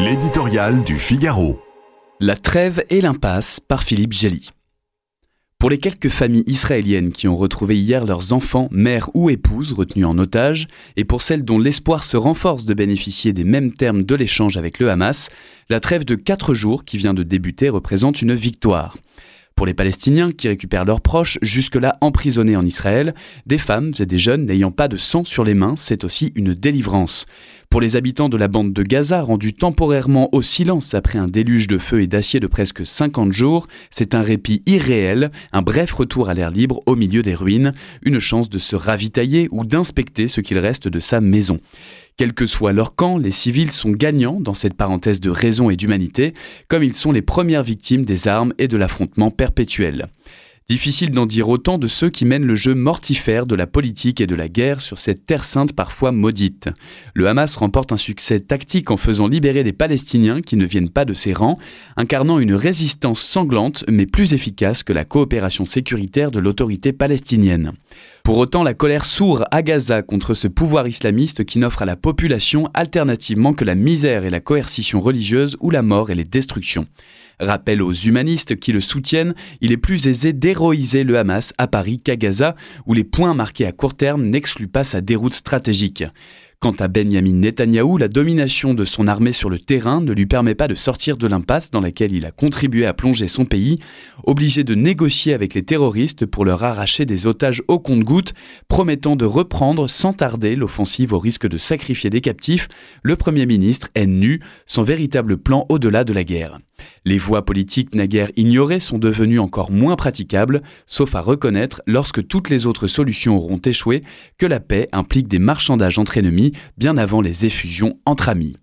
L'éditorial du Figaro. La trêve et l'impasse par Philippe Gély. Pour les quelques familles israéliennes qui ont retrouvé hier leurs enfants, mères ou épouses retenus en otage, et pour celles dont l'espoir se renforce de bénéficier des mêmes termes de l'échange avec le Hamas, la trêve de quatre jours qui vient de débuter représente une victoire. Pour les Palestiniens qui récupèrent leurs proches jusque-là emprisonnés en Israël, des femmes et des jeunes n'ayant pas de sang sur les mains, c'est aussi une délivrance. Pour les habitants de la bande de Gaza, rendus temporairement au silence après un déluge de feu et d'acier de presque 50 jours, c'est un répit irréel, un bref retour à l'air libre au milieu des ruines, une chance de se ravitailler ou d'inspecter ce qu'il reste de sa maison. Quel que soit leur camp, les civils sont gagnants dans cette parenthèse de raison et d'humanité, comme ils sont les premières victimes des armes et de l'affrontement perpétuel. Difficile d'en dire autant de ceux qui mènent le jeu mortifère de la politique et de la guerre sur cette terre sainte parfois maudite. Le Hamas remporte un succès tactique en faisant libérer les Palestiniens qui ne viennent pas de ses rangs, incarnant une résistance sanglante mais plus efficace que la coopération sécuritaire de l'autorité palestinienne. Pour autant, la colère sourde à Gaza contre ce pouvoir islamiste qui n'offre à la population alternativement que la misère et la coercition religieuse ou la mort et les destructions. Rappel aux humanistes qui le soutiennent, il est plus aisé d'héroïser le Hamas à Paris qu'à Gaza, où les points marqués à court terme n'excluent pas sa déroute stratégique. Quant à Benjamin Netanyahou, la domination de son armée sur le terrain ne lui permet pas de sortir de l'impasse dans laquelle il a contribué à plonger son pays, obligé de négocier avec les terroristes pour leur arracher des otages au compte-gouttes, promettant de reprendre sans tarder l'offensive au risque de sacrifier des captifs, le Premier ministre est nu, sans véritable plan au-delà de la guerre. Les voies politiques naguère ignorées sont devenues encore moins praticables, sauf à reconnaître, lorsque toutes les autres solutions auront échoué, que la paix implique des marchandages entre ennemis bien avant les effusions entre amis.